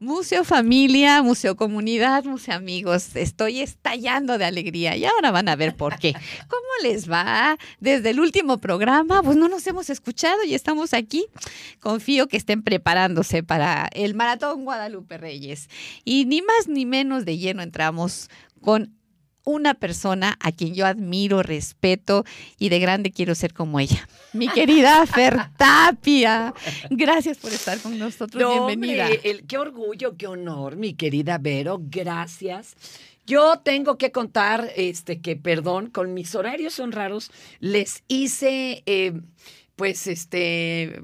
Museo Familia, Museo Comunidad, Museo Amigos, estoy estallando de alegría y ahora van a ver por qué. ¿Cómo les va? Desde el último programa, pues no nos hemos escuchado y estamos aquí. Confío que estén preparándose para el Maratón Guadalupe Reyes. Y ni más ni menos de lleno entramos con una persona a quien yo admiro, respeto y de grande quiero ser como ella. Mi querida Fer Tapia. Gracias por estar con nosotros. Bienvenida. qué orgullo, qué honor, mi querida Vero. Gracias. Yo tengo que contar este que, perdón, con mis horarios son raros, les hice eh, pues este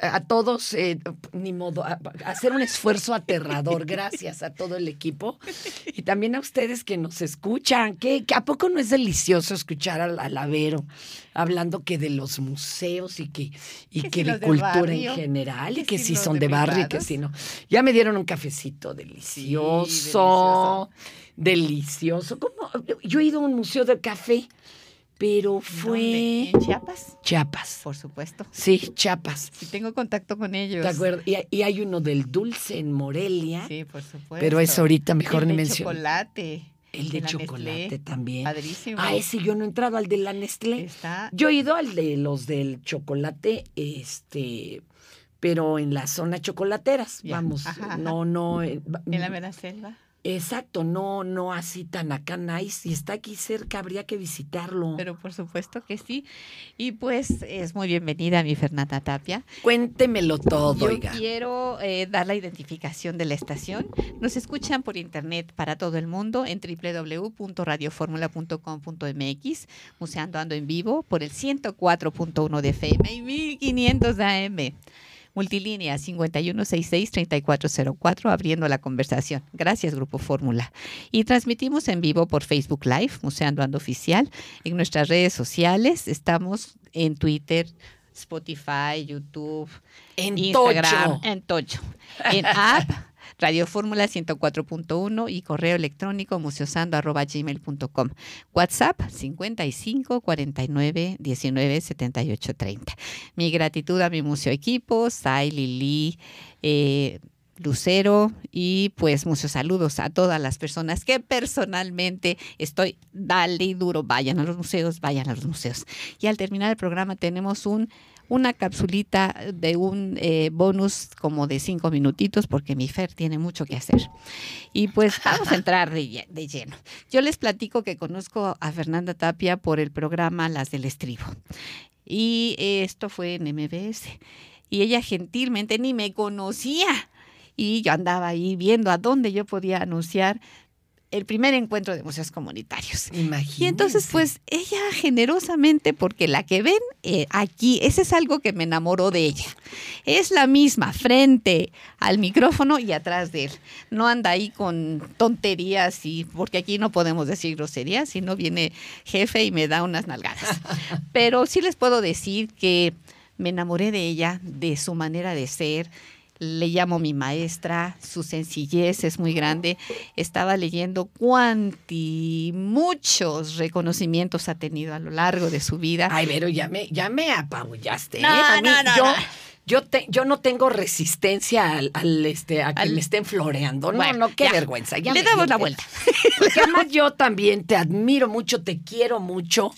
a todos eh, ni modo hacer un esfuerzo aterrador gracias a todo el equipo y también a ustedes que nos escuchan que, a poco no es delicioso escuchar al alavero hablando que de los museos y que y que, de cultura en general y que si son de barrio y que si no ya me dieron un cafecito delicioso delicioso. ¿Cómo? yo he ido a un museo de café pero fue... ¿En Chiapas? Chiapas. Por supuesto. Sí, Chiapas. Sí, tengo contacto con ellos. ¿Te acuerdas? Y, hay uno del dulce en Morelia. Sí, por supuesto. Pero es ahorita mejor ni mencionar. chocolate. El de, chocolate también. Padrísimo. Ah, ese yo no he entrado al de la Nestlé. Está. Yo he ido al de los del chocolate, este, pero en la zona chocolateras, vamos. No, no. En la mera selva. Exacto, no, no así tan acá nice. Si está aquí cerca, habría que visitarlo. Pero por supuesto que sí. Y pues es muy bienvenida mi Fernanda Tapia. Cuéntemelo todo, Yo quiero eh, dar la identificación de la estación. Nos escuchan por internet para todo el mundo en www.radioformula.com.mx, museando ando en vivo por el 104.1 de FM y 1500 de AM. Multilínea 5166-3404, abriendo la conversación. Gracias, Grupo Fórmula. Y transmitimos en vivo por Facebook Live, Museando Ando Oficial. En nuestras redes sociales estamos en Twitter, Spotify, YouTube, en Instagram, en Tocho, en app Radio Fórmula 104.1 y correo electrónico museosando.gmail.com. WhatsApp 55 49 19 78 30. Mi gratitud a mi museo equipo, Sai, Lili, eh, Lucero y pues muchos saludos a todas las personas que personalmente estoy dale y duro, vayan a los museos, vayan a los museos. Y al terminar el programa tenemos un una capsulita de un eh, bonus como de cinco minutitos porque mi Fer tiene mucho que hacer. Y pues vamos a entrar de, de, lleno. Yo les platico que conozco a Fernanda Tapia por el programa Las del Estribo. Y esto fue en MBS. Y ella gentilmente ni me conocía. Y yo andaba ahí viendo a dónde yo podía anunciar el primer encuentro de museos comunitarios. Imagínate. Y entonces, pues ella generosamente, porque la que ven eh, aquí, ese es algo que me enamoró de ella. Es la misma, frente al micrófono y atrás de él. No anda ahí con tonterías y porque aquí no podemos decir groserías, si no viene jefe y me da unas nalgadas. Pero sí les puedo decir que me enamoré de ella, de su manera de ser, le llamo mi maestra, su sencillez es muy grande. Estaba leyendo cuánti, muchos reconocimientos ha tenido a lo largo de su vida. Ay, pero ya me, ya me apabullaste. No, ¿eh? no, no, yo, Yo, yo no tengo resistencia al, este, a que me estén floreando. No, no, qué vergüenza. Ya Le damos la vuelta. Porque además yo también te admiro mucho, te quiero mucho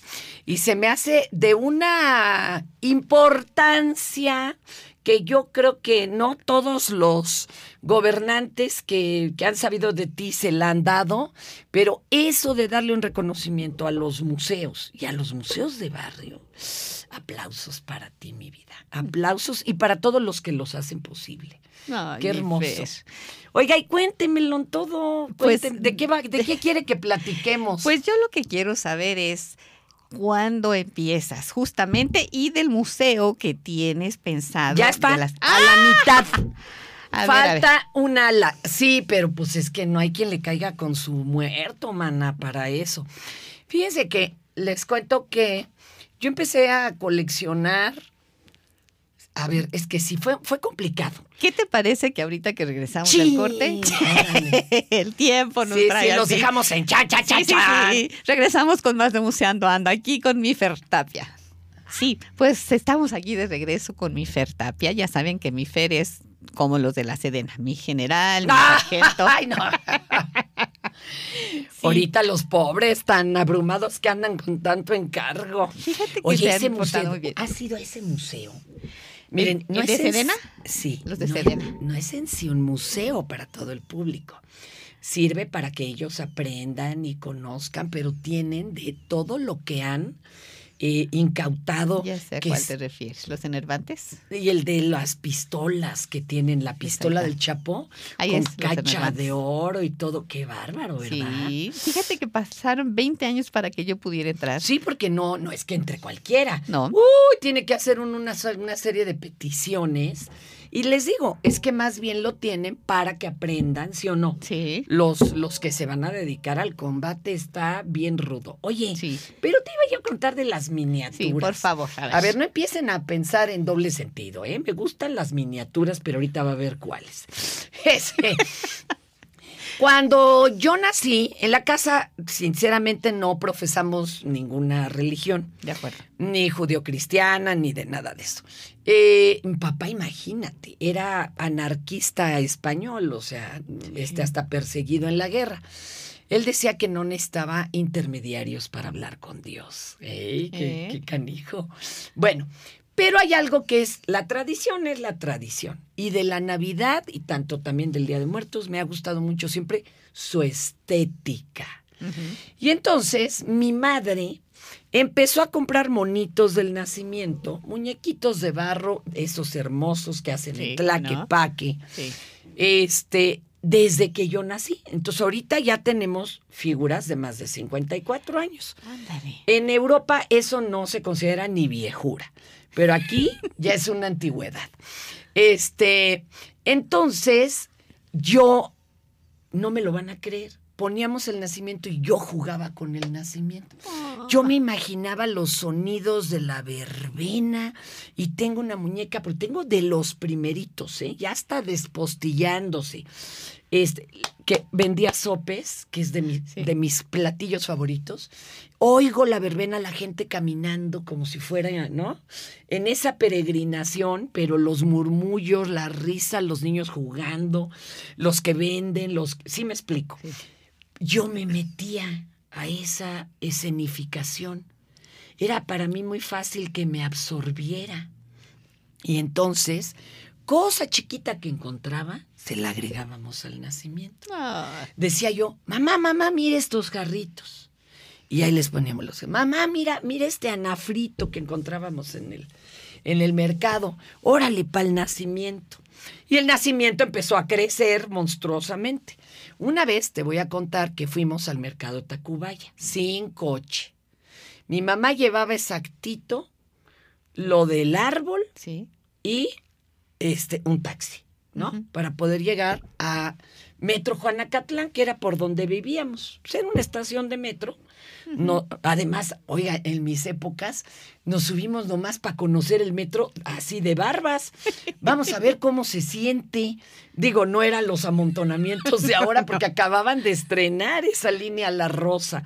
y se me hace de una importancia que yo creo que no todos los gobernantes que, han sabido de ti se la han dado, pero eso de darle un reconocimiento a los museos y a los museos de barrio, aplausos para ti, mi vida. Aplausos y para todos los que los hacen posible. qué hermoso. Oiga, y cuéntemelo todo. Pues, ¿de, qué ¿De qué quiere que platiquemos? Pues yo lo que quiero saber es cuándo empiezas, justamente, y del museo que tienes pensado. Ya está, a la ¡Ah! mitad. Falta un ala. Sí, pero pues es que no hay quien le caiga con su muerto, mana, para eso. Fíjense que les cuento que yo empecé a coleccionar a ver, es que sí, fue, fue complicado. ¿Qué te parece que ahorita que regresamos del corte, el tiempo nos sí, trae Sí, los dejamos en cha, cha, cha, cha. Regresamos con más de Museando Ando, aquí con mi Fer Tapia. Sí, pues estamos aquí de regreso con mi Fer Tapia. Ya saben que mi Fer es como los de la Sedena, mi general, mi Ah, sargento. Ay, no. Ahorita los pobres tan abrumados que andan con tanto encargo. Fíjate que Oye, se han ese portado museo, muy bien. ¿has ido a ese museo? Miren, no el de en- Sedena? Sí. Los de no, Sedena. No es en sí un museo para todo el público. Sirve para que ellos aprendan y conozcan, pero tienen de todo lo que han eh, incautado. Ya sé a que cuál es- te refieres. ¿Los enervantes? y el de las pistolas que tienen, la pistola del Chapo, Ahí con es, cacha de oro y todo. Qué bárbaro, ¿verdad? Sí. Fíjate que pasaron 20 años para que yo pudiera entrar. Sí, porque no, no es que entre cualquiera. No. Uy, tiene que hacer un- una, una serie de peticiones. Y les digo, es que más bien lo tienen para que aprendan, ¿sí o no? Sí. Los, los que se van a dedicar al combate está bien rudo. Oye, Sí. pero te iba yo a contar de las miniaturas. Sí, por favor. A ver, A ver, no empiecen a pensar en doble sentido, ¿eh? Me gustan las miniaturas, pero ahorita va a ver cuáles. Ese. Cuando yo nací, en la casa, sinceramente, no profesamos ninguna religión, De acuerdo. ni judio-cristiana, ni de nada de eso. Eh, mi papá, imagínate, era anarquista español, o sea, este, hasta perseguido en la guerra. Él decía que no necesitaba intermediarios para hablar con Dios. ¡Ey, qué, ¿Eh? qué canijo! Bueno, pero hay algo que es, la tradición es la tradición. Y de la Navidad y tanto también del Día de Muertos me ha gustado mucho siempre su estética. Y entonces mi madre empezó a comprar monitos del nacimiento, muñequitos de barro, esos hermosos que hacen Sí, el tlaque, ¿no? paque, Sí. este, desde que yo nací. Entonces ahorita ya tenemos figuras de más de 54 años. Ándale. En Europa eso no se considera ni viejura, pero aquí ya es una antigüedad. Este, entonces yo no me lo van a creer. Poníamos el nacimiento y yo jugaba con el nacimiento. Yo me imaginaba los sonidos de la verbena y tengo una muñeca, pero tengo de los primeritos, ¿eh? ya está despostillándose. Este, que vendía sopes, que es de, mi- Sí. de mis platillos favoritos. Oigo la verbena, la gente caminando como si fuera, ¿no? En esa peregrinación, pero los murmullos, la risa, los niños jugando, los que venden, los... Sí me explico Sí. yo me metía a esa escenificación. Era para mí muy fácil que me absorbiera. Y entonces, cosa chiquita que encontraba, se la agregábamos al nacimiento. Ah, Decía yo, mamá, mamá, mira estos jarritos. Y ahí les poníamos los, mamá, mira, mira este anafrito que encontrábamos en el, en el mercado. Órale, para el nacimiento. Y el nacimiento empezó a crecer monstruosamente. Una vez te voy a contar que fuimos al mercado Tacubaya, sin coche. Mi mamá llevaba exactito lo del árbol sí. y este, un taxi, ¿no? Para poder llegar a Metro Juanacatlán, que era por donde vivíamos. Pues era una estación de metro. No, además, oiga, en mis épocas nos subimos nomás para conocer el metro así de barbas. Vamos a ver cómo se siente. Digo, no eran los amontonamientos de ahora porque acababan de estrenar esa línea La Rosa.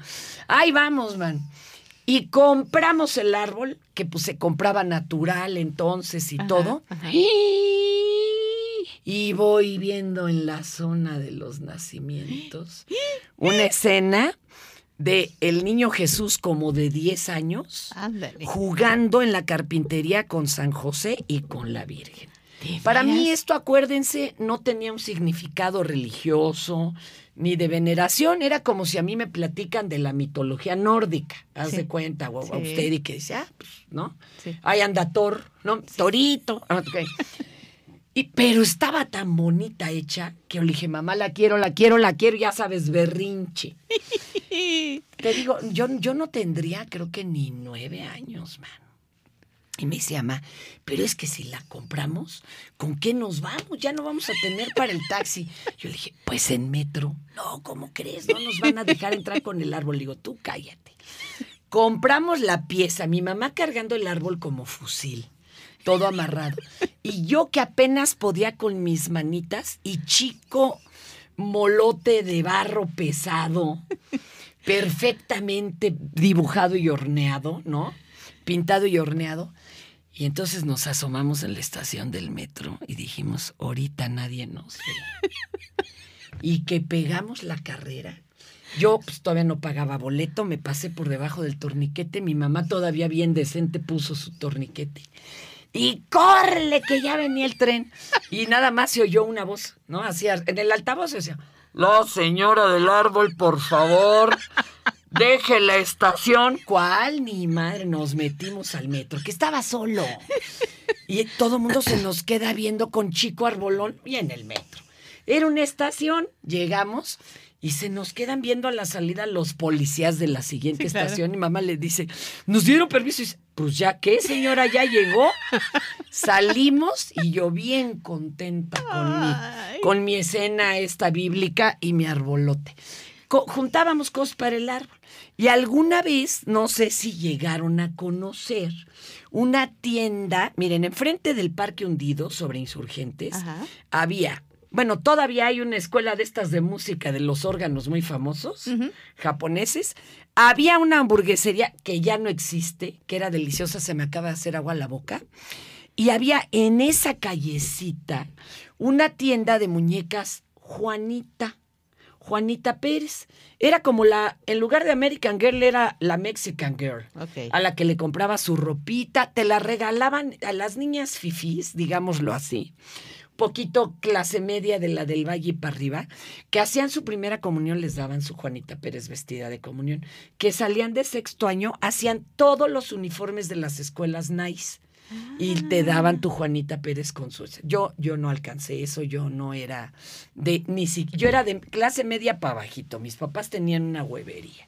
Ahí vamos, man. Y compramos el árbol, que pues se compraba natural entonces y Ajá, todo. ajá. Y voy viendo en la zona de los nacimientos una escena de el niño Jesús como de 10 años Ándale. jugando en la carpintería con San José y con la Virgen. ¿De Para mí esto, acuérdense, no tenía un significado religioso ni de veneración. Era como si a mí me platican de la mitología nórdica. Haz Sí. de cuenta, o a Sí. usted y que dice, ah, pues, ¿no? Sí. Ahí anda Thor, ¿no? Torito. Ah, ok. Y, pero estaba tan bonita hecha que yo le dije, mamá, la quiero, la quiero, la quiero, ya sabes, berrinche. Te digo, yo, yo no tendría, creo que ni nueve años, man. Y me decía, mamá, pero es que si la compramos, ¿con qué nos vamos? Ya no vamos a tener para el taxi. Yo le dije, pues en metro. No, ¿cómo crees? No nos van a dejar entrar con el árbol. Le digo, tú cállate. Compramos la pieza, mi mamá cargando el árbol como fusil, todo amarrado. Y yo que apenas podía con mis manitas y chico molote de barro pesado, perfectamente dibujado y horneado, ¿no? Pintado y horneado. Y entonces nos asomamos en la estación del metro y dijimos, ahorita nadie nos ve. y que pegamos la carrera. Yo pues todavía no pagaba boleto, me pasé por debajo del torniquete, mi mamá todavía bien decente puso su torniquete. Y córrele que ya venía el tren. Y nada más se oyó una voz, ¿no? Hacía, en el altavoz decía, la señora del árbol, por favor, deje la estación. ¿Cuál? Ni madre, nos metimos al metro, que estaba solo. Y todo el mundo se nos queda viendo con Chico Arbolón y en el metro. Era una estación, llegamos y se nos quedan viendo a la salida los policías de la siguiente estación y mamá le dice, ¿nos dieron permiso? Y dice, pues ya que señora, ya llegó. Salimos y yo bien contenta con mi, con mi escena esta bíblica y mi arbolote. juntábamos cosas para el árbol. Y alguna vez, no sé si llegaron a conocer, una tienda, miren, enfrente del Parque Hundido sobre Insurgentes, había bueno, todavía hay una escuela de estas de música de los órganos muy famosos, japoneses. Había una hamburguesería que ya no existe, que era deliciosa, se me acaba de hacer agua a la boca. Y había en esa callecita una tienda de muñecas Juanita. Juanita Pérez. Era como la, en lugar de American Girl, era la Mexican Girl. A la que le compraba su ropita, te la regalaban a las niñas fifís, digámoslo así poquito clase media de la del Valle para arriba, que hacían su primera comunión, les daban su Juanita Pérez vestida de comunión, que salían de sexto año, hacían todos los uniformes de las escuelas nice. Y te daban tu Juanita Pérez con su... Yo, yo no alcancé eso, yo no era de... Ni si, yo era de clase media para bajito. Mis papás tenían una huevería.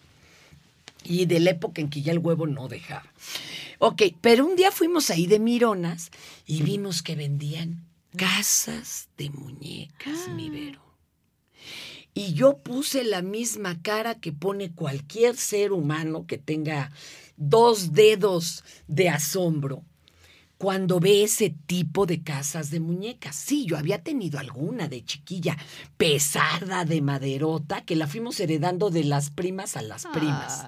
Y de la época en que ya el huevo no dejaba. Ok, pero un día fuimos ahí de Mironas y vimos que vendían casas de muñecas, mi ah. Vero. Y yo puse la misma cara que pone cualquier ser humano que tenga dos dedos de asombro cuando ve ese tipo de casas de muñecas. Sí, yo había tenido alguna de chiquilla, pesada de maderota, que la fuimos heredando de las primas a las primas.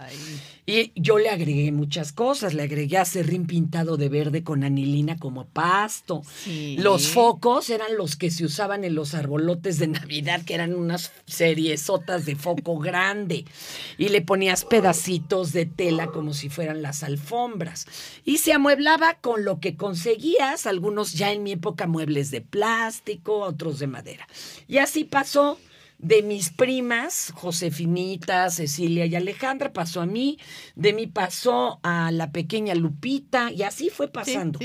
Y yo le agregué muchas cosas, le agregué acerrín pintado de verde con anilina como pasto. Los focos eran los que se usaban en los arbolotes de Navidad, que eran unas seriesotas de foco grande. Y le ponías pedacitos de tela como si fueran las alfombras. Y se amueblaba con lo que conseguías, algunos ya en mi época muebles de plástico, otros de madera. Y así pasó de mis primas, Josefinita, Cecilia y Alejandra, pasó a mí, de mí pasó a la pequeña Lupita, y así fue pasando.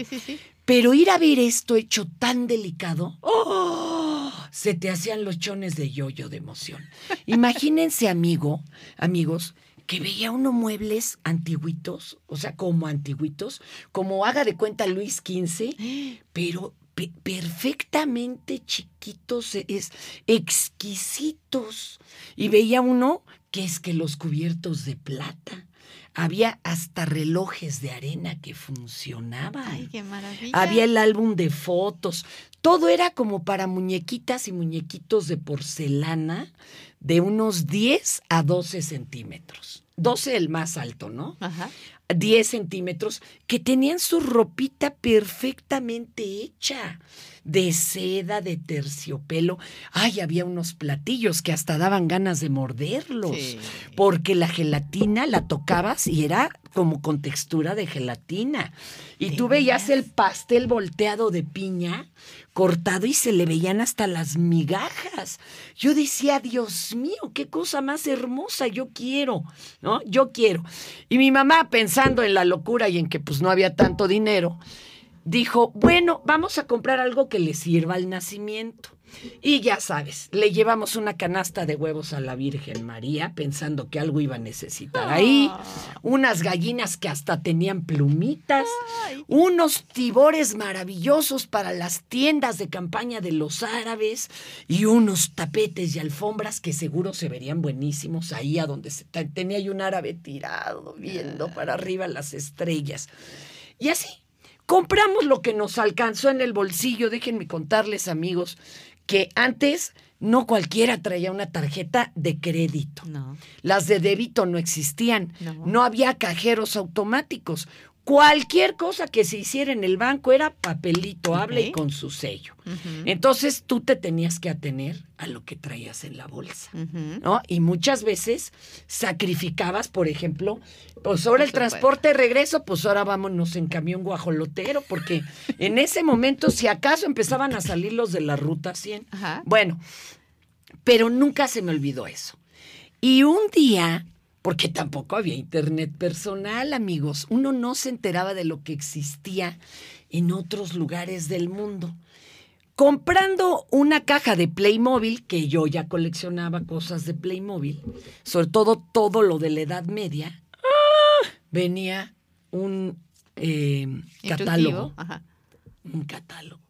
Pero ir a ver esto hecho tan delicado, ¡oh! se te hacían los chones de yoyo de emoción. Imagínense, amigo, amigos, que veía unos muebles antiguitos, o sea, como antiguitos, como haga de cuenta Luis XV, pero perfectamente chiquitos, es, exquisitos. Y veía uno que es que los cubiertos de plata. Había hasta relojes de arena que funcionaban. Ay, qué maravilla. Había el álbum de fotos. Todo era como para muñequitas y muñequitos de porcelana de unos 10 a 12 centímetros. 12 el más alto, ¿no? Ajá. 10 centímetros, que tenían su ropita perfectamente hecha, de seda, de terciopelo. Ay, había unos platillos que hasta daban ganas de morderlos, porque la gelatina la tocabas y era como con textura de gelatina. Y tú veías el pastel volteado de piña cortado y se le veían hasta las migajas. Yo decía, Dios mío, qué cosa más hermosa, yo quiero, ¿no? Yo quiero. Y mi mamá, pensando en la locura y en que pues no había tanto dinero, dijo, bueno, vamos a comprar algo que le sirva al nacimiento. Y ya sabes, le llevamos una canasta de huevos a la Virgen María, pensando que algo iba a necesitar ahí, ah. unas gallinas que hasta tenían plumitas, unos tibores maravillosos para las tiendas de campaña de los árabes y unos tapetes y alfombras que seguro se verían buenísimos ahí a donde se, tenía yo un árabe tirado, viendo para arriba las estrellas. Y así, Compramos lo que nos alcanzó en el bolsillo. Déjenme contarles, amigos, que antes no cualquiera traía una tarjeta de crédito. No. Las de débito no existían. No. no había cajeros automáticos. Cualquier cosa que se hiciera en el banco era papelito, habla y con su sello. Entonces tú te tenías que atener a lo que traías en la bolsa. ¿no? Y muchas veces sacrificabas, por ejemplo, pues ahora el transporte de regreso, pues ahora vámonos en camión guajolotero, porque en ese momento, si acaso empezaban a salir los de la ruta 100. Ajá. Bueno, pero nunca se me olvidó eso. Y un día, porque tampoco había internet personal, amigos, uno no se enteraba de lo que existía en otros lugares del mundo. Comprando una caja de Playmobil, que yo ya coleccionaba cosas de Playmobil, sobre todo todo lo de la Edad Media, ¡ah! venía un eh, catálogo Ajá. un catálogo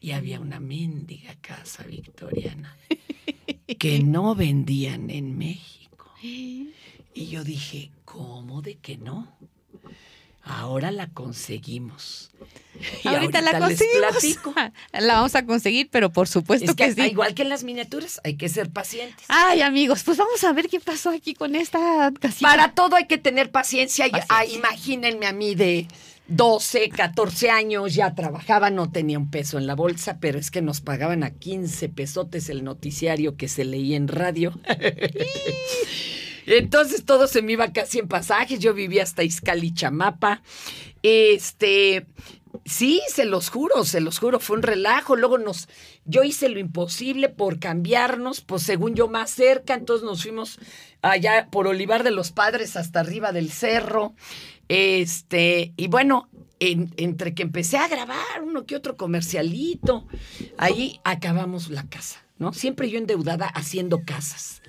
y había una mendiga casa victoriana que no vendían en México. Y yo dije, ¿cómo de que no? Ahora la conseguimos. Y ahorita, la les conseguimos. La vamos a conseguir, pero por supuesto Es que, que, sí. igual que en las miniaturas, hay que ser pacientes. Ay, amigos, pues vamos a ver qué pasó aquí con esta casita. Para todo hay que tener paciencia. Paciencia. ah, imagínense a mí de 12, 14 años, ya trabajaba, no tenía un peso en la bolsa, pero es que nos pagaban a 15 pesotes el noticiario que se leía en radio. Entonces todo se me iba casi en pasajes. Yo vivía hasta Izcali, Chamapa. Este, sí, se los juro, se los juro, fue un relajo. Luego nos, yo hice lo imposible por cambiarnos, pues según yo más cerca, entonces nos fuimos allá por Olivar de los Padres hasta arriba del cerro. Este, y bueno, en- entre que empecé a grabar uno que otro comercialito, ahí acabamos la casa, ¿no? Siempre yo endeudada haciendo casas.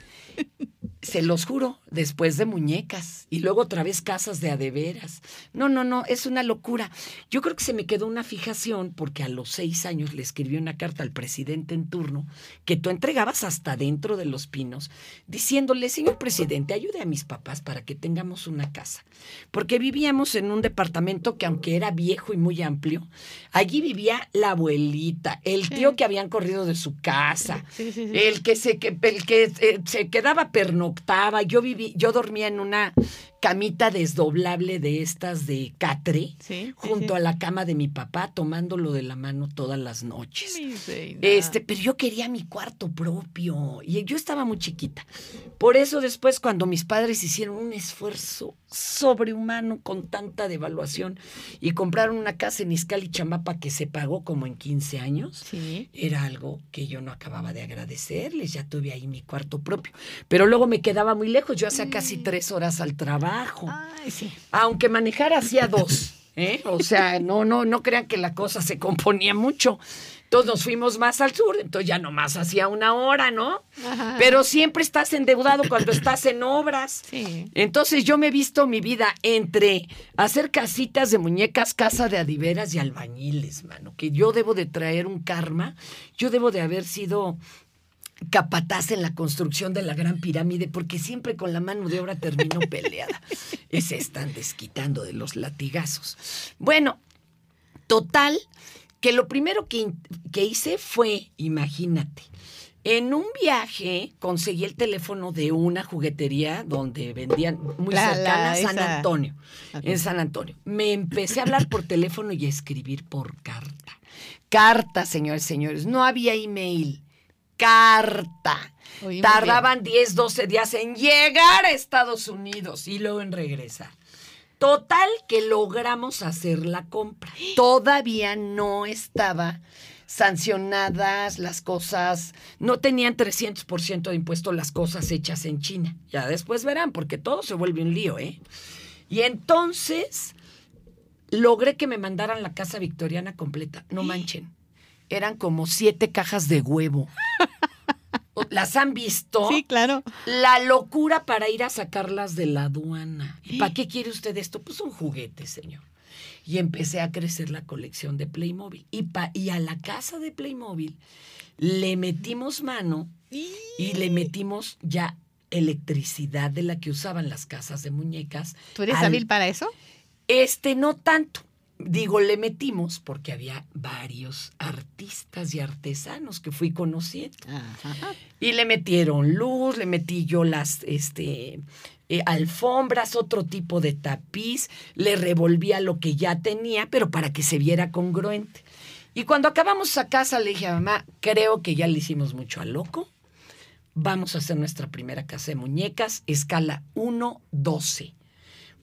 Se los juro, después de muñecas y luego otra vez casas de adeveras. No, no, no, es una locura. Yo creo que se me quedó una fijación porque a los seis años le escribí una carta al presidente en turno que tú entregabas hasta dentro de los pinos, diciéndole, señor presidente, ayude a mis papás para que tengamos una casa. Porque vivíamos en un departamento que aunque era viejo y muy amplio, allí vivía la abuelita, el tío que habían corrido de su casa, el que se que el que eh, se quedaba pernoctaba, yo viví, yo dormía en una camita desdoblable de estas de catre, Sí, junto sí. a la cama de mi papá, tomándolo de la mano todas las noches. Este, pero yo quería mi cuarto propio y yo estaba muy chiquita. Por eso después cuando mis padres hicieron un esfuerzo sobrehumano con tanta devaluación y compraron una casa en Izcali Chamapa que se pagó como en 15 años, era algo que yo no acababa de agradecerles, ya tuve ahí mi cuarto propio. Pero luego me quedaba muy lejos, yo hacía casi tres horas al trabajo, Ay, sí. aunque manejar hacía dos. ¿eh? O sea, no, no, no crean que la cosa se componía mucho. Entonces nos fuimos más al sur, entonces ya nomás hacía una hora, ¿no? Ajá. Pero siempre estás endeudado cuando estás en obras. Sí. Entonces yo me he visto mi vida entre hacer casitas de muñecas, casa de adiveras y albañiles, mano, que yo debo de traer un karma, yo debo de haber sido capataz en la construcción de la gran pirámide, porque siempre con la mano de obra termino peleada. Y se están desquitando de los latigazos. Bueno, total, que lo primero que, que hice fue, imagínate, en un viaje conseguí el teléfono de una juguetería donde vendían muy La- cercana a San esa- Antonio. En San Antonio. Me empecé a hablar por teléfono y a escribir por carta. Carta, señores, señores. No había email. Carta. Tardaban 10, 12 días en llegar a Estados Unidos y luego en regresar. Total que logramos hacer la compra. Todavía no estaba sancionadas las cosas, no tenían 300% de impuesto las cosas hechas en China. Ya después verán, porque todo se vuelve un lío, ¿eh? Y entonces logré que me mandaran la casa victoriana completa. No manchen. Eran como siete cajas de huevo. ¿Las han visto? Sí, claro. La locura para ir a sacarlas de la aduana. ¿Y para qué quiere usted esto? Pues un juguete, señor. Y empecé a crecer la colección de Playmobil. Y, pa- y a la casa de Playmobil le metimos mano y le metimos ya electricidad de la que usaban las casas de muñecas. ¿Tú eres al- hábil para eso? Este no tanto. Digo, le metimos porque había varios artistas y artesanos que fui conociendo. Ajá. Y le metieron luz, le metí yo las, este, eh, alfombras, otro tipo de tapiz, le revolvía lo que ya tenía, pero para que se viera congruente. Y cuando acabamos a casa le dije a mamá, creo que ya le hicimos mucho al loco. Vamos a hacer nuestra primera casa de muñecas, escala 1-12.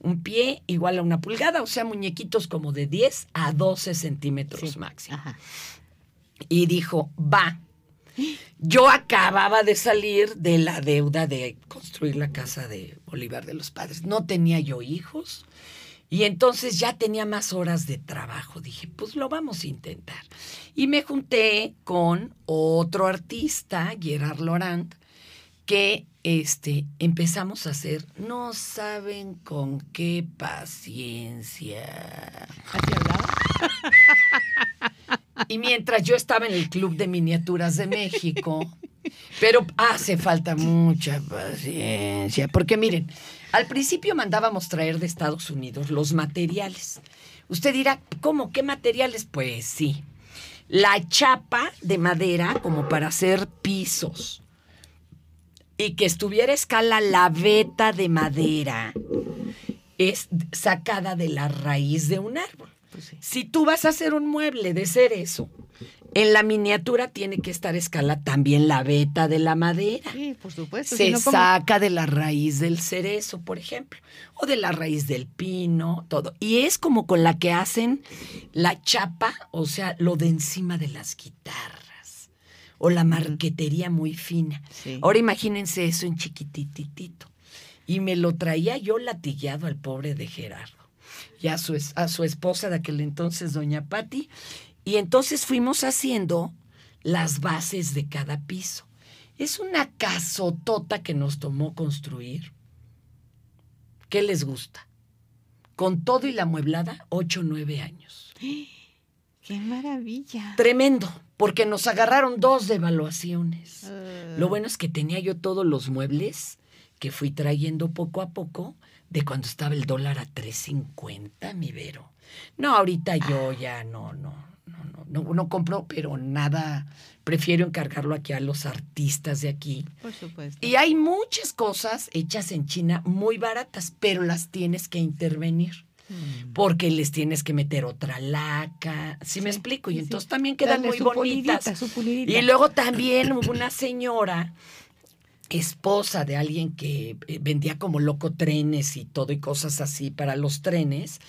Un pie igual a una pulgada, o sea, muñequitos como de 10 a 12 centímetros Sí. máximo. Ajá. Y dijo, va. Yo acababa de salir de la deuda de construir la casa de Bolívar de los Padres. No tenía yo hijos. Y entonces ya tenía más horas de trabajo. Dije, pues lo vamos a intentar. Y me junté con otro artista, Gerard Laurent, que este, empezamos a hacer, no saben con qué paciencia. ¿Así hablaba? Y mientras yo estaba en el Club de Miniaturas de México, pero hace falta mucha paciencia, porque miren, al principio mandábamos traer de Estados Unidos los materiales. Usted dirá, ¿cómo? ¿Qué materiales? Pues sí, la chapa de madera como para hacer pisos y que estuviera a escala la veta de madera es sacada de la raíz de un árbol. Pues sí. Si tú vas a hacer un mueble de cerezo, en la miniatura tiene que estar a escala también la veta de la madera. Sí, por supuesto. Se saca de la raíz del cerezo, por ejemplo, o de la raíz del pino, todo. Y es como con la que hacen la chapa, o sea, lo de encima de las guitarras, o la marquetería muy fina. Sí. Ahora imagínense eso en chiquititito. Y me lo traía yo latillado al pobre de Gerardo y a su, a su esposa de aquel entonces, doña Patti. Y entonces fuimos haciendo las bases de cada piso. Es una casotota que nos tomó construir. ¿Qué les gusta? Con todo y la mueblada, ocho o nueve años. ¡Qué maravilla! Tremendo, porque nos agarraron dos devaluaciones. Ah. Lo bueno es que tenía yo todos los muebles que fui trayendo poco a poco de cuando estaba el dólar a 3.50, mi Vero. No, ahorita yo ya no, no, no, no, no, no compro, pero nada. Prefiero encargarlo aquí a los artistas de aquí. Por supuesto. Y hay muchas cosas hechas en China muy baratas, pero las tienes que intervenir. Mm. Porque les tienes que meter otra laca. ¿Sí, me Sí, explico? Y sí, entonces también quedan muy bonitas. pulidita, su pulidita. Y luego también hubo una señora, esposa de alguien que eh, vendía como loco trenes y todo y cosas así para los trenes,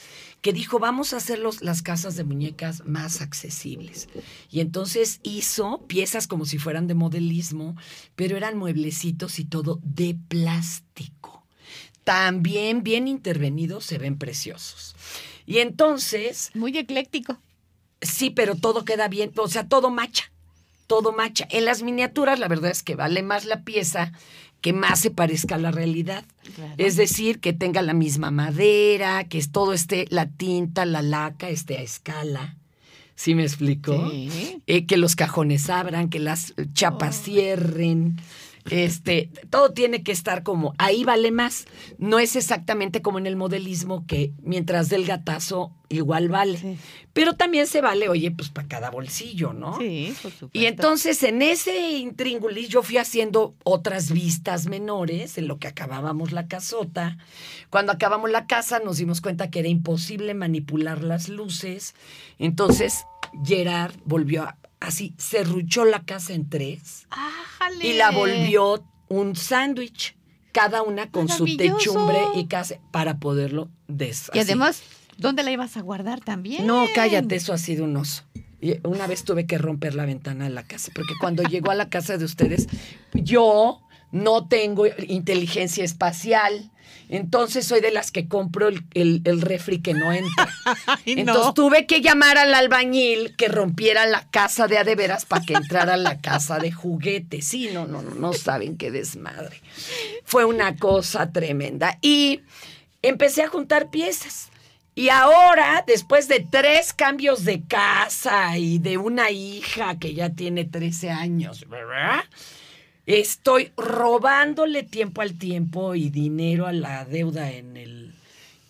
que dijo, vamos a hacer los- las casas de muñecas más accesibles. Y entonces hizo piezas como si fueran de modelismo, pero eran mueblecitos y todo de plástico. También bien intervenidos, se ven preciosos. Y entonces Muy ecléctico. Sí, pero todo queda bien, o sea, todo macha, todo macha. En las miniaturas la verdad es que vale más la pieza que más se parezca a la realidad. Claro. Es decir, que tenga la misma madera, que es- todo esté, la tinta, la laca esté a escala. ¿Sí me explico? Sí. Eh, que los cajones abran, que las chapas Oh. cierren. Este, todo tiene que estar como, ahí vale más. No es exactamente como en el modelismo que mientras del gatazo igual vale. Sí. Pero también se vale, oye, pues para cada bolsillo, ¿no? Sí, por supuesto. Y entonces en ese intríngulis yo fui haciendo otras vistas menores en lo que acabábamos la casota. Cuando acabamos la casa nos dimos cuenta que era imposible manipular las luces. Entonces Gerard volvió a, así, serruchó la casa en tres y la volvió un sándwich. Cada una con su techumbre y casa para poderlo des Y además, ¿dónde la ibas a guardar también? No, cállate, eso ha sido un oso. Y una vez tuve que romper la ventana de la casa, porque cuando llegó a la casa de ustedes, yo no tengo inteligencia espacial. Entonces soy de las que compro el, el- el refri que no entra. Ay, no. Entonces tuve que llamar al albañil que rompiera la casa de adeveras para que entrara la casa de juguetes. Sí, no, no, no, no saben qué desmadre. Fue una cosa tremenda. Y empecé a juntar piezas. Y ahora, después de tres cambios de casa y de una hija que ya tiene 13 años, ¿verdad? Estoy robándole tiempo al tiempo y dinero a la deuda en el,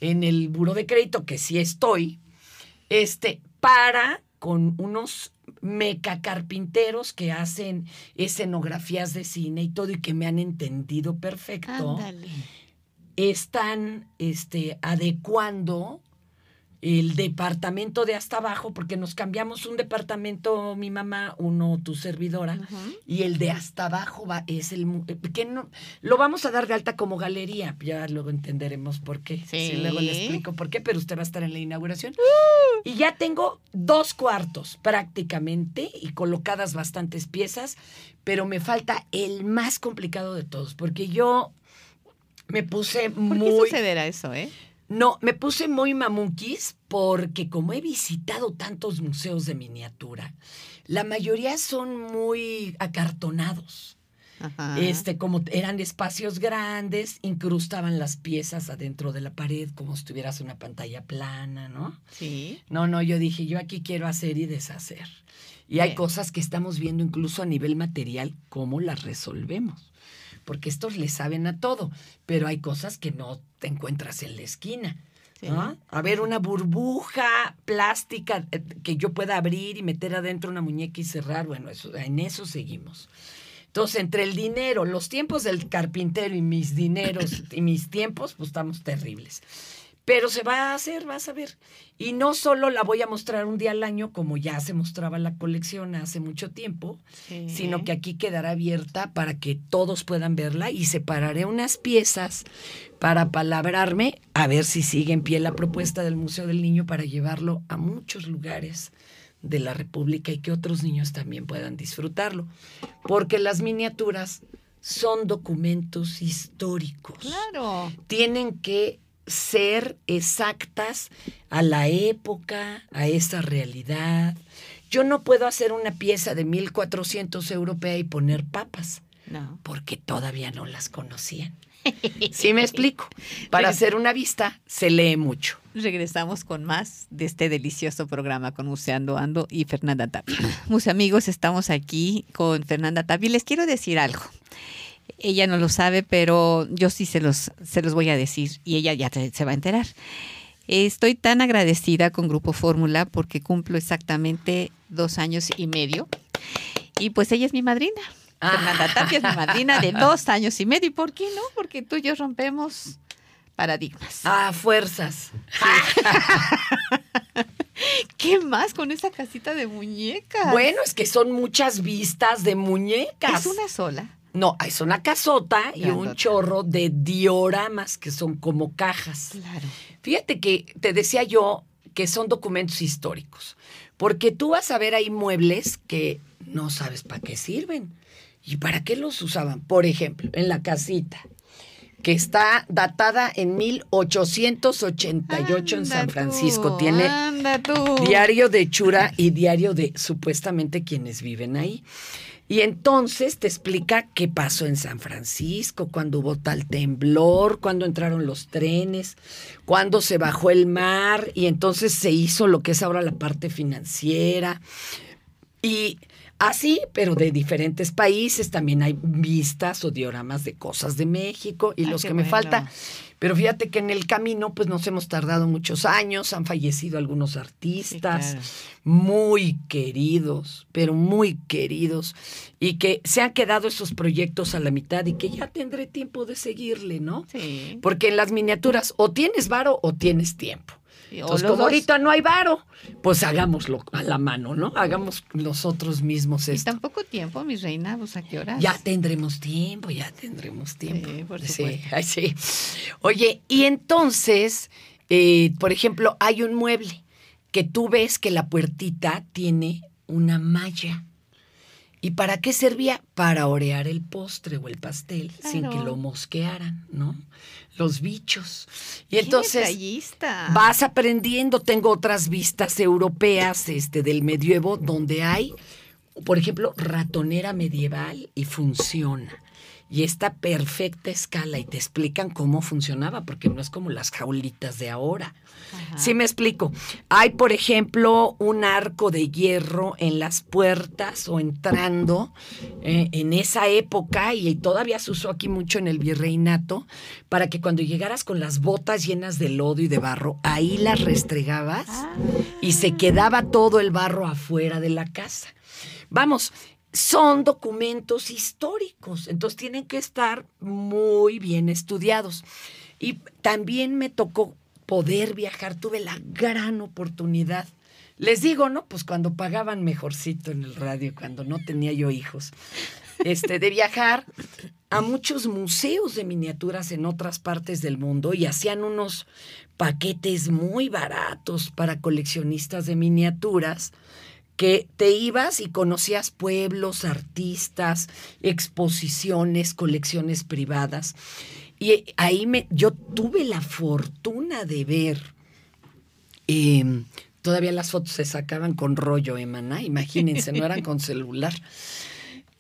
en el buro de crédito, que sí estoy, este, para con unos mecacarpinteros que hacen escenografías de cine y todo y que me han entendido perfecto Ándale. están este, adecuando el departamento de hasta abajo, porque nos cambiamos un departamento, mi mamá, uno tu servidora, y el de hasta abajo va, es el que no, lo vamos a dar de alta como galería, ya luego entenderemos por qué. Sí. luego le explico por qué, pero usted va a estar en la inauguración. ¡Uh! Y ya tengo dos cuartos prácticamente y colocadas bastantes piezas, pero me falta el más complicado de todos, porque yo me puse muy. ¿Por qué sucederá eso, eh? No, me puse muy mamunquis porque como he visitado tantos museos de miniatura, la mayoría son muy acartonados. Este, como eran espacios grandes, incrustaban las piezas adentro de la pared como si tuvieras una pantalla plana, ¿no? Sí. No, no, yo dije, yo aquí quiero hacer y deshacer. Y hay cosas que estamos viendo incluso a nivel material, cómo las resolvemos porque estos le saben a todo, pero hay cosas que no te encuentras en la esquina. A ver, una burbuja plástica eh, que yo pueda abrir y meter adentro una muñeca y cerrar, bueno, eso, en eso seguimos. Entonces, entre el dinero, los tiempos del carpintero y mis dineros y mis tiempos, pues estamos terribles. Pero se va a hacer, vas a ver. Y no solo la voy a mostrar un día al año, como ya se mostraba la colección hace mucho tiempo, sino que aquí quedará abierta para que todos puedan verla y separaré unas piezas para palabrarme, a ver si sigue en pie la propuesta del Museo del Niño para llevarlo a muchos lugares de la República y que otros niños también puedan disfrutarlo. Porque las miniaturas son documentos históricos. Claro. Tienen que ser exactas a la época, a esa realidad. Yo no puedo hacer una pieza de 1400 europea y poner papas. No. Porque todavía no las conocían. ¿Sí me explico? Para hacer una vista se lee mucho. Regresamos con más de este delicioso programa con Museando Ando y Fernanda Tapia. Mis amigos, estamos aquí con Fernanda Tapia. Les quiero decir algo. Ella no lo sabe, pero yo sí se los, se los voy a decir y ella ya se va a enterar. Estoy tan agradecida con Grupo Fórmula porque cumplo exactamente dos años y medio. Y pues ella es mi madrina. Ah. Fernanda Tapia es mi madrina de dos años y medio. ¿Y por qué no? Porque tú y yo rompemos paradigmas. Ah, fuerzas. ¿Qué más con esa casita de muñecas? Bueno, es que son muchas vistas de muñecas. Es una sola. No, es una casota y un chorro de dioramas que son como cajas. Claro. Fíjate que te decía yo que son documentos históricos, porque tú vas a ver ahí muebles que no sabes para qué sirven y para qué los usaban. Por ejemplo, en la casita, que está datada en 1888 en San Francisco. Tiene diario de Chura y diario de supuestamente quienes viven ahí. Y entonces te explica qué pasó en San Francisco, cuando hubo tal temblor, cuando entraron los trenes, cuando se bajó el mar y entonces se hizo lo que es ahora la parte financiera. Y así, pero de diferentes países, también hay vistas o dioramas de cosas de México y los que me falta pero fíjate que en el camino, pues nos hemos tardado muchos años, han fallecido algunos artistas muy queridos, pero muy queridos, y que se han quedado esos proyectos a la mitad y que ya tendré tiempo de seguirle, ¿no? Sí. Porque en las miniaturas o tienes varo o tienes tiempo. Entonces, como ahorita no hay varo, pues hagámoslo a la mano, ¿no? Hagamos nosotros mismos esto. Y tan poco tiempo, mi reina, pues a qué horas. Ya tendremos tiempo, ya tendremos tiempo. Sí, por supuesto. Sí, Oye, y entonces, eh, por ejemplo, hay un mueble que tú ves que la puertita tiene una malla. ¿Y para qué servía? Para orear el postre o el pastel sin que lo mosquearan, ¿no? Los bichos. Y entonces vas aprendiendo. Tengo otras vistas europeas este, del medievo donde hay, por ejemplo, ratonera medieval y funciona y esta perfecta escala y te explican cómo funcionaba, porque no es como las jaulitas de ahora. Sí me explico. Hay, por ejemplo, un arco de hierro en las puertas o entrando eh, en esa época, y todavía se usó aquí mucho en el virreinato, para que cuando llegaras con las botas llenas de lodo y de barro, ahí las restregabas y se quedaba todo el barro afuera de la casa. Vamos, son documentos históricos, entonces tienen que estar muy bien estudiados. Y también me tocó poder viajar, tuve la gran oportunidad. Les digo, ¿no? Pues cuando pagaban mejorcito en el radio, cuando no tenía yo hijos, este, de viajar a muchos museos de miniaturas en otras partes del mundo y hacían unos paquetes muy baratos para coleccionistas de miniaturas que te ibas y conocías pueblos, artistas, exposiciones, colecciones privadas. Y ahí me, yo tuve la fortuna de ver, em, todavía las fotos se sacaban con rollo, Emana, imagínense, no eran con celular.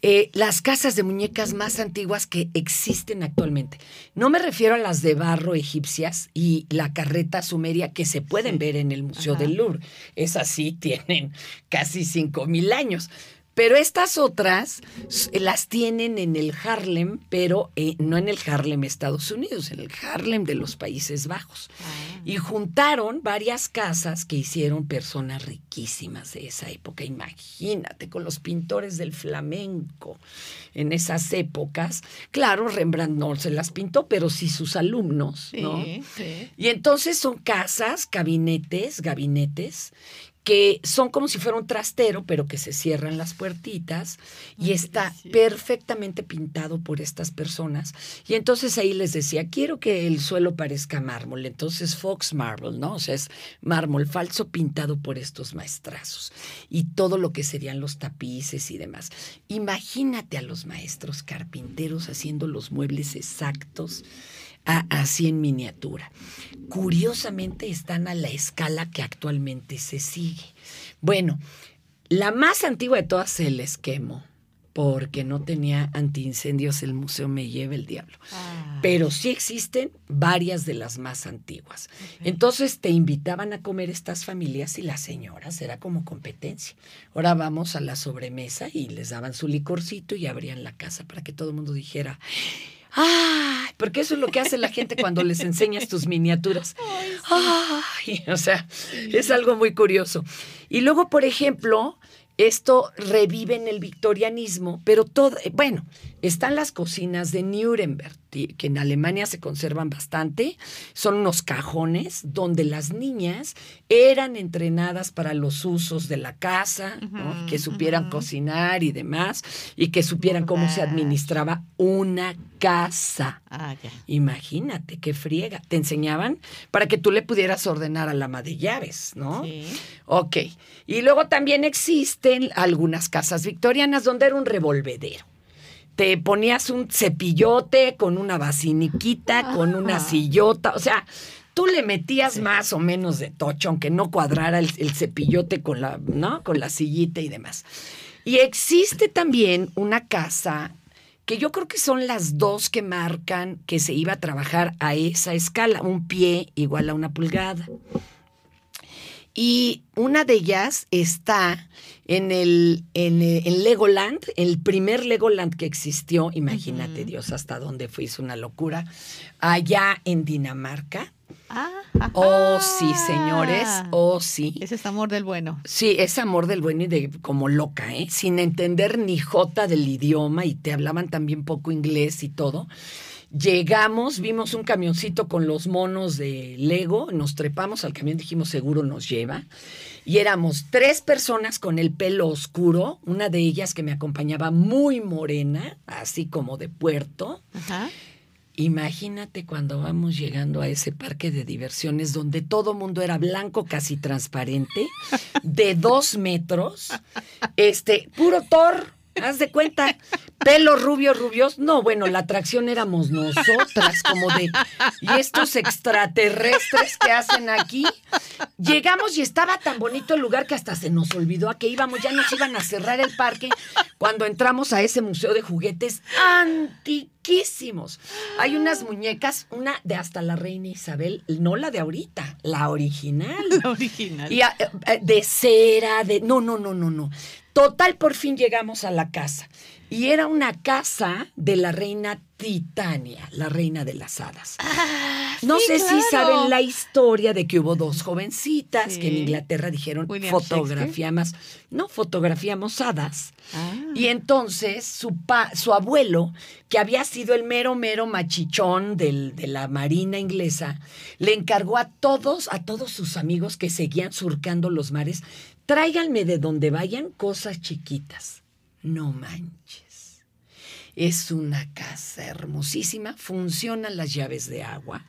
Eh, las casas de muñecas más antiguas que existen actualmente. No me refiero a las de barro egipcias y la carreta sumeria que se pueden ver en el Museo del Louvre. Esas sí tienen casi 5.000 años. Pero estas otras las tienen en el Harlem, pero eh, no en el Harlem Estados Unidos, en el Harlem de los Países Bajos. Ah. Y juntaron varias casas que hicieron personas riquísimas de esa época. Imagínate, con los pintores del flamenco en esas épocas. Claro, Rembrandt no se las pintó, pero sí sus alumnos, ¿no? Y entonces son casas, gabinetes, gabinetes que son como si fuera un trastero, pero que se cierran las puertitas y está perfectamente pintado por estas personas. Y entonces ahí les decía, quiero que el suelo parezca mármol. Entonces Fox Marble, ¿no? O sea, es mármol falso pintado por estos maestrazos. Y todo lo que serían los tapices y demás. Imagínate a los maestros carpinteros haciendo los muebles exactos así en miniatura. Curiosamente están a la escala que actualmente se sigue. Bueno, la más antigua de todas se les quemó porque no tenía antiincendios el museo me lleva el diablo. Ah. Pero sí existen varias de las más antiguas. Entonces te invitaban a comer estas familias y las señoras era como competencia. Ahora vamos a la sobremesa y les daban su licorcito y abrían la casa para que todo el mundo dijera, ¡ay! Porque eso es lo que hace la gente cuando les enseñas tus miniaturas. ¡Ay! O sea, es algo muy curioso. Y luego, por ejemplo, esto revive en el victorianismo, pero todo, bueno, están las cocinas de Nuremberg, que en Alemania se conservan bastante. Son unos cajones donde las niñas eran entrenadas para los usos de la casa, que supieran cocinar y demás, y que supieran cómo se administraba una casa. Ah, Imagínate qué friega. Te enseñaban para que tú le pudieras ordenar a la ama de llaves, ¿no? Sí. Ok. Y luego también existen algunas casas victorianas donde era un revolvedero te ponías un cepillote con una basiniquita, con una sillota, o sea, tú le metías más o menos de tocho, aunque no cuadrara el, cepillote con la, ¿no? Con la sillita y demás. Y existe también una casa que yo creo que son las dos que marcan que se iba a trabajar a esa escala, un pie igual a una pulgada. Y una de ellas está en el en, Legoland, el primer Legoland que existió, imagínate Dios hasta dónde fue, es una locura, allá en Dinamarca. Ah, oh, sí, señores, oh, sí. Ese es amor del bueno. Sí, es amor del bueno y de como loca, ¿eh? Sin entender ni jota del idioma y te hablaban también poco inglés y todo. Llegamos, vimos un camioncito con los monos de Lego, nos trepamos al camión, dijimos seguro nos lleva. Y éramos tres personas con el pelo oscuro, una de ellas que me acompañaba muy morena, así como de puerto. Imagínate cuando vamos llegando a ese parque de diversiones donde todo mundo era blanco, casi transparente, de dos metros, este, puro Thor Haz de cuenta, pelo rubio, rubios. No, bueno, la atracción éramos nosotras, como de. ¿Y estos extraterrestres que hacen aquí? Llegamos y estaba tan bonito el lugar que hasta se nos olvidó a que íbamos. Ya nos iban a cerrar el parque cuando entramos a ese museo de juguetes antiquísimos. Hay unas muñecas, una de hasta la reina Isabel, no la de ahorita, la original. La original. Y, eh, eh, de cera, de. No, no, no, no, no Total, por fin llegamos a la casa. Y era una casa de la reina Titania, la reina de las hadas. Ah, No sí, sé si saben la historia de que hubo dos jovencitas que en. Inglaterra dijeron William fotografiamos, no fotografiamos hadas. Ah. Y entonces su, pa- su abuelo, que había sido el mero, mero machichón del- de la marina inglesa, le encargó a todos, a todos sus amigos que seguían surcando los mares, tráiganme de donde vayan cosas chiquitas. No manches. Es una casa hermosísima, funcionan las llaves de agua.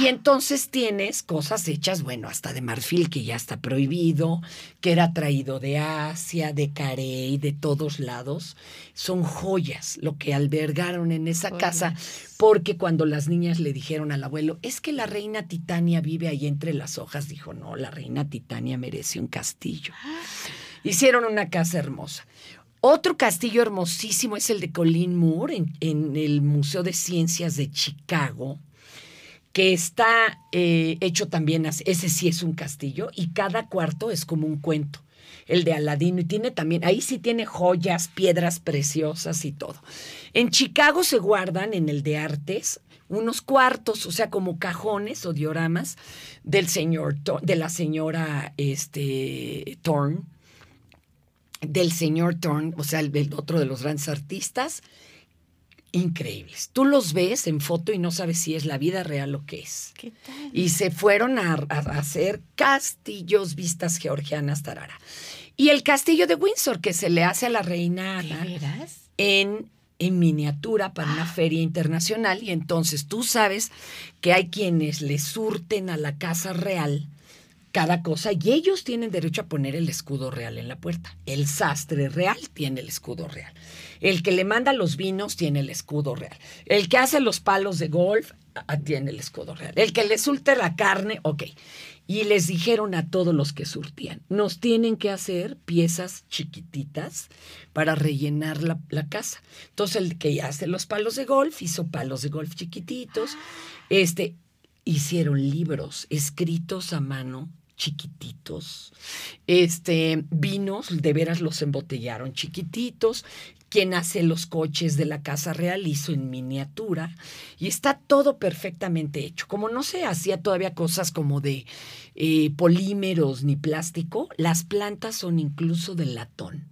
Y entonces tienes cosas hechas, bueno, hasta de marfil, que ya está prohibido, que era traído de Asia, de Carey, de todos lados. Son joyas lo que albergaron en esa casa, porque cuando las niñas le dijeron al abuelo, es que la reina Titania vive ahí entre las hojas, dijo, no, la reina Titania merece un castillo. Hicieron una casa hermosa. Otro castillo hermosísimo es el de Colleen Moore en, en el Museo de Ciencias de Chicago que está eh, hecho también, ese sí es un castillo, y cada cuarto es como un cuento. El de Aladino, y tiene también, ahí sí tiene joyas, piedras preciosas y todo. En Chicago se guardan, en el de artes, unos cuartos, o sea, como cajones o dioramas del señor, de la señora este, Thorne, del señor Thorne, o sea, el, el otro de los grandes artistas, increíbles. Tú los ves en foto y no sabes si es la vida real o qué es. ¿Qué tal? Y se fueron a, a hacer castillos, vistas georgianas, tarara. Y el castillo de Windsor, que se le hace a la reina ¿De Ana en, en miniatura para una feria internacional. Y entonces tú sabes que hay quienes le surten a la casa real cada cosa y ellos tienen derecho a poner el escudo real en la puerta. El sastre real tiene el escudo real. El que le manda los vinos tiene el escudo real. El que hace los palos de golf ah, tiene el escudo real. El que le surte la carne, ok. Y les dijeron a todos los que surtían, nos tienen que hacer piezas chiquititas para rellenar la, la casa. Entonces el que hace los palos de golf hizo palos de golf chiquititos. Este, hicieron libros escritos a mano chiquititos. Este, vinos, de veras los embotellaron chiquititos. Quien hace los coches de la Casa Real hizo en miniatura y está todo perfectamente hecho. Como no se hacía todavía cosas como de eh, polímeros ni plástico, las plantas son incluso de latón,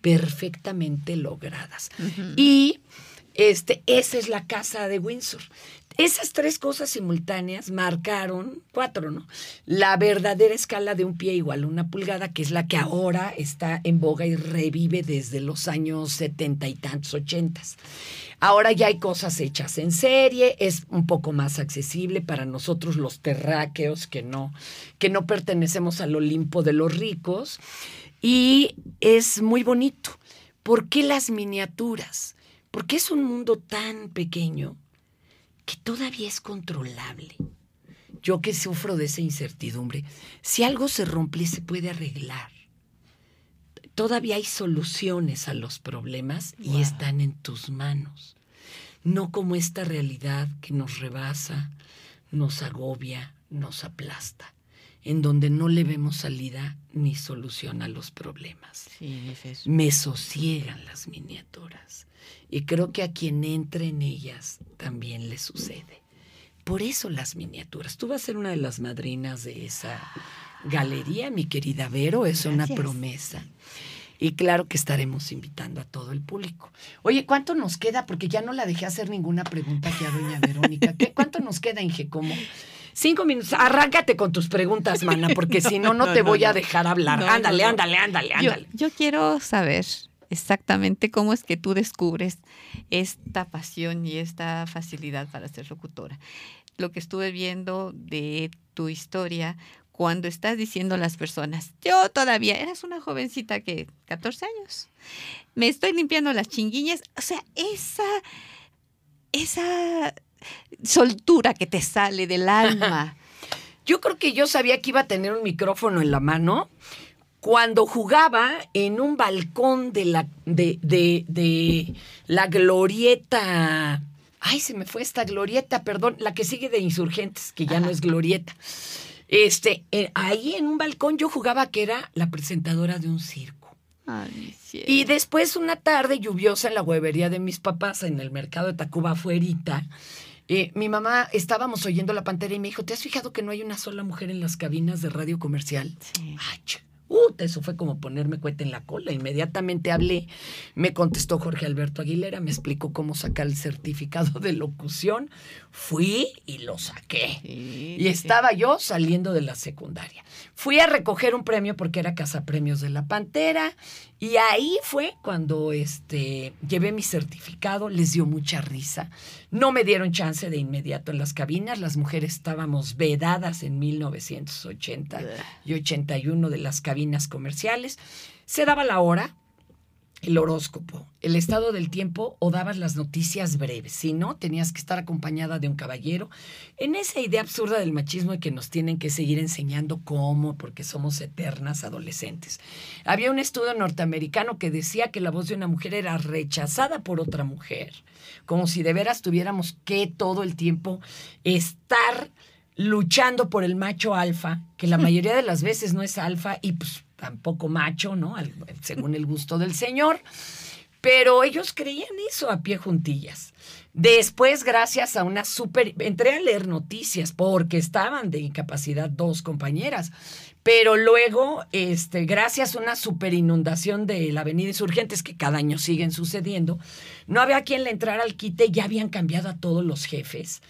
perfectamente logradas. Y este, esa es la casa de Windsor. Esas tres cosas simultáneas marcaron, cuatro, ¿no? La verdadera escala de un pie igual a una pulgada, que es la que ahora está en boga y revive desde los años setenta y tantos, ochentas. Ahora ya hay cosas hechas en serie, es un poco más accesible para nosotros los terráqueos que no, que no pertenecemos al Olimpo de los ricos. Y es muy bonito. ¿Por qué las miniaturas? Porque es un mundo tan pequeño que todavía es controlable. Yo que sufro de esa incertidumbre, si algo se rompe, se puede arreglar. Todavía hay soluciones a los problemas y Wow. están en tus manos. No como esta realidad que nos rebasa, nos agobia, nos aplasta, en donde no le vemos salida ni solución a los problemas Sí, me sosiegan las miniaturas. Y creo que a quien entre en ellas también le sucede. Por eso las miniaturas. Tú vas a ser una de las madrinas de esa galería, mi querida Vero, es una promesa. Y claro que estaremos invitando a todo el público. Oye, ¿cuánto nos queda? Porque ya no la dejé hacer ninguna pregunta aquí a doña Verónica. ¿Qué, ¿Cuánto nos queda, Inge? ¿Cómo? Cinco minutos. Arráncate con tus preguntas, mana, porque si no, no No, te no, voy a dejar hablar. No, no, ándale, ándale, ándale, Yo, ándale. yo quiero saber exactamente cómo es que tú descubres esta pasión y esta facilidad para ser locutora. Lo que estuve viendo de tu historia, cuando estás diciendo a las personas, yo todavía, eras una jovencita que, 14 años, me estoy limpiando las chinguiñas, o sea, esa, esa soltura que te sale del alma. Yo creo que yo sabía que iba a tener un micrófono en la mano cuando jugaba en un balcón de la, de, de, de la glorieta. Ay, se me fue esta glorieta, perdón, la que sigue de insurgentes, que ya no es glorieta. Este, eh, ahí en un balcón yo jugaba que era la presentadora de un circo. Ay. Y después una tarde lluviosa en la huevería de mis papás en el mercado de Tacuba afuerita, eh, mi mamá estábamos oyendo la pantera y me dijo, ¿te has fijado que no hay una sola mujer en las cabinas de radio comercial? Sí. Ay, uh, eso fue como ponerme cueta en la cola. Inmediatamente hablé, me contestó Jorge Alberto Aguilera, me explicó cómo sacar el certificado de locución. Fui y lo saqué. Sí, Y sí. estaba yo saliendo de la secundaria. Fui a recoger un premio porque era cazapremios de la Pantera. Y ahí fue cuando este, llevé mi certificado. Les dio mucha risa. No me dieron chance de inmediato en las cabinas. Las mujeres estábamos vedadas en 1980 y 81 de las cabinas comerciales. Se daba la hora, el horóscopo, el estado del tiempo o dabas las noticias breves. Si no, tenías que estar acompañada de un caballero. En esa idea absurda del machismo de que nos tienen que seguir enseñando cómo, porque somos eternas adolescentes. Había un estudio norteamericano que decía que la voz de una mujer era rechazada por otra mujer, como si de veras tuviéramos que todo el tiempo estar luchando por el macho alfa, que la mayoría de las veces no es alfa y pues tampoco macho, ¿no? Al- según el gusto del señor. Pero ellos creían eso a pie juntillas. Después, gracias a una super... Entré a leer noticias porque estaban de incapacidad dos compañeras. Pero luego, este, gracias a una super inundación de la Avenida Insurgentes, que cada año siguen sucediendo, no había quien le entrara al quite, ya habían cambiado a todos los jefes.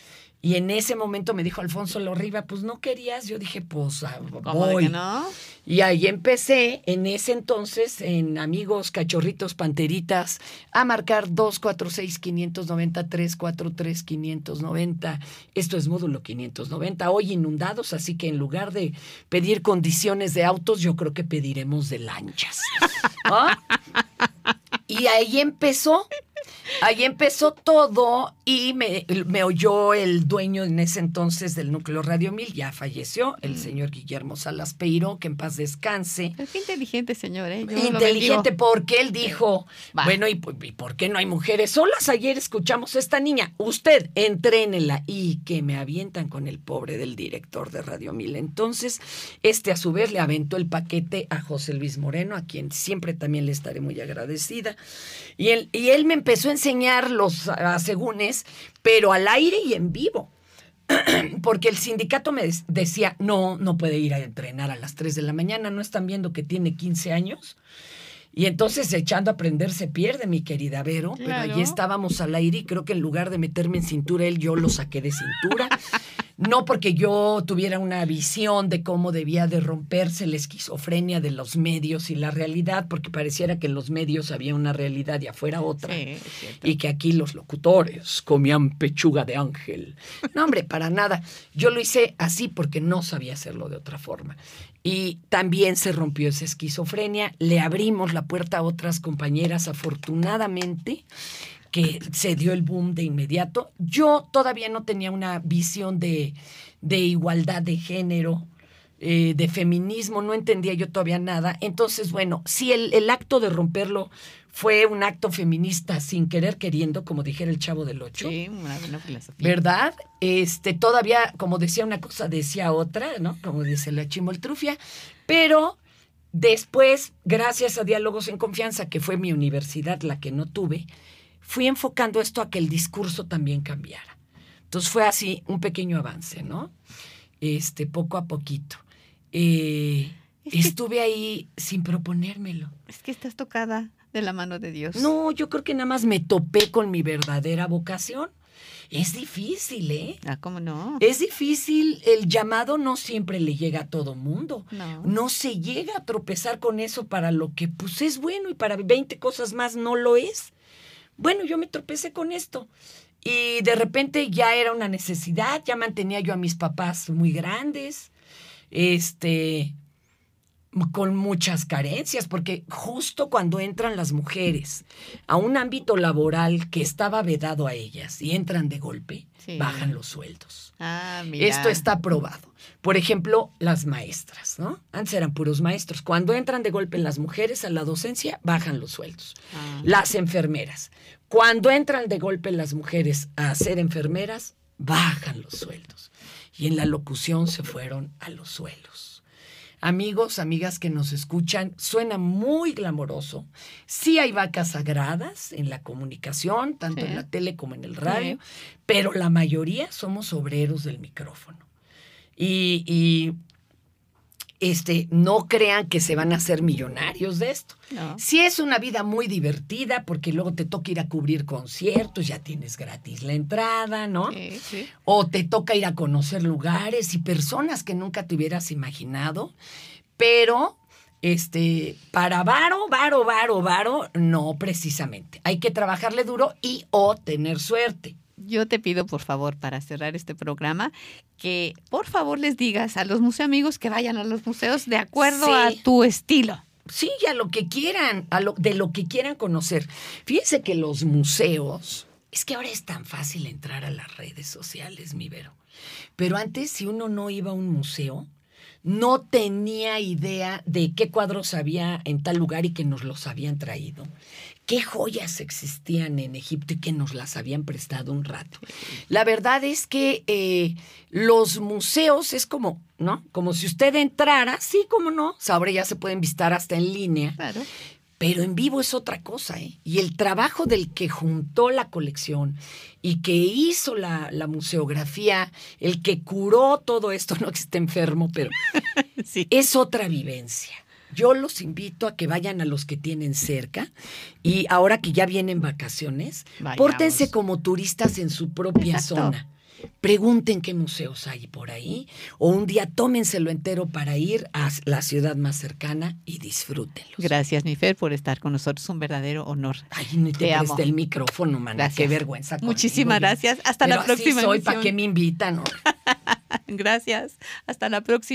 Y en ese momento me dijo Alfonso Lorriba, pues no querías. Yo dije, pues ah, ¿Cómo de voy. no? Y ahí empecé, en ese entonces, en Amigos, Cachorritos, Panteritas, a marcar 246-590-343-590. Esto es módulo 590. Hoy inundados, así que en lugar de pedir condiciones de autos, yo creo que pediremos de lanchas. ¿Ah? Y ahí empezó, ahí empezó todo y me, me oyó el dueño en ese entonces del núcleo Radio 1000, ya falleció, el señor Guillermo Salas Peiro, que en paz descanse. Pero qué inteligente, señor, ¿eh? Yo Inteligente porque él dijo, Va. bueno, ¿y, por- y por qué no hay mujeres solas? Ayer escuchamos a esta niña, usted entrénela y que me avientan con el pobre del director de Radio 1000. Entonces, este a su vez le aventó el paquete a José Luis Moreno, a quien siempre también le estaré muy agradecida. Y él, y él me empezó a enseñar los asegúnes, pero al aire y en vivo porque el sindicato me decía, no, no puede ir a entrenar a las 3 de la mañana, no están viendo que tiene 15 años. Y entonces echando a aprender se pierde, mi querida Vero, pero allí estábamos al aire y creo que en lugar de meterme en cintura, él yo lo saqué de cintura. No porque yo tuviera una visión de cómo debía de romperse la esquizofrenia de los medios y la realidad, porque pareciera que en los medios había una realidad y afuera otra Sí, y que aquí los locutores comían pechuga de ángel. No, hombre, para nada. Yo lo hice así porque no sabía hacerlo de otra forma. Y también se rompió esa esquizofrenia. Le abrimos la puerta a otras compañeras, afortunadamente, que se dio el boom de inmediato. Yo todavía no tenía una visión de, de igualdad de género. eh, de feminismo, no entendía yo todavía nada. Entonces, bueno, si el, el acto de romperlo fue un acto feminista sin querer queriendo, como dijera el chavo del ocho. Sí, una buena filosofía. ¿Verdad? Este, todavía, como decía una cosa, decía otra, ¿no? Como dice la chimoltrufia, pero después, gracias a Diálogos en Confianza, que fue mi universidad la que no tuve, fui enfocando esto a que el discurso también cambiara. Entonces fue así un pequeño avance, ¿no? Este, poco a poquito. Eh, Es que- estuve ahí sin proponérmelo. Es que estás tocada de la mano de Dios. No, yo creo que nada más me topé con mi verdadera vocación. Es difícil, ¿eh? Ah, ¿cómo no? Es difícil, el llamado no siempre le llega a todo mundo. No. No se llega a tropezar con eso para lo que pues es bueno y para 20 cosas más no lo es. Bueno, yo me tropecé con esto y de repente ya era una necesidad, ya mantenía yo a mis papás muy grandes, este, con muchas carencias, porque justo cuando entran las mujeres a un ámbito laboral que estaba vedado a ellas y entran de golpe, Sí. bajan los sueldos. Ah, mira. Esto está probado. Por ejemplo, las maestras, ¿no? Antes eran puros maestros. Cuando entran de golpe las mujeres a la docencia, bajan los sueldos. Ah. Las enfermeras. Cuando entran de golpe las mujeres a ser enfermeras, bajan los sueldos. Y en la locución se fueron a los suelos. amigos, amigas que nos escuchan, suena muy glamoroso. Sí hay vacas sagradas en la comunicación, tanto Sí. en la tele como en el radio, Sí. pero la mayoría somos obreros del micrófono. Y, y, este, no crean que se van a hacer millonarios de esto. No. Sí es una vida muy divertida porque luego te toca ir a cubrir conciertos, ya tienes gratis la entrada, ¿no? Sí, sí. O te toca ir a conocer lugares y personas que nunca te hubieras imaginado, pero este, para varo, varo, varo, varo, no precisamente. Hay que trabajarle duro y o tener suerte. Yo te pido, por favor, para cerrar este programa, que por favor les digas a los museo amigos que vayan a los museos de acuerdo Sí. a tu estilo. Sí, a lo que quieran, a lo, de lo que quieran conocer. Fíjense que los museos, es que ahora es tan fácil entrar a las redes sociales, mi Vero. Pero antes, si uno no iba a un museo, no tenía idea de qué cuadros había en tal lugar y que nos los habían traído. Qué joyas existían en Egipto y que nos las habían prestado un rato. La verdad es que eh, los museos es como, ¿no? Como si usted entrara, sí, como no. Ahora ya se pueden visitar hasta en línea. Claro. Pero en vivo es otra cosa, ¿eh? Y el trabajo del que juntó la colección y que hizo la, la museografía, el que curó todo esto, no que esté enfermo, pero Sí. es otra vivencia. Yo los invito a que vayan a los que tienen cerca y ahora que ya vienen vacaciones, Vayamos. pórtense como turistas en su propia Exacto. zona. Pregunten qué museos hay por ahí o un día tómenselo entero para ir a la ciudad más cercana y disfrútenlos. Gracias, mi Fer, por estar con nosotros. Un verdadero honor. Ay, ni te, Te amo. el micrófono. Gracias. Qué vergüenza. Muchísimas gracias. Hasta la Pero así próxima soy, ¿para qué me invitan? no? Gracias. Hasta la próxima.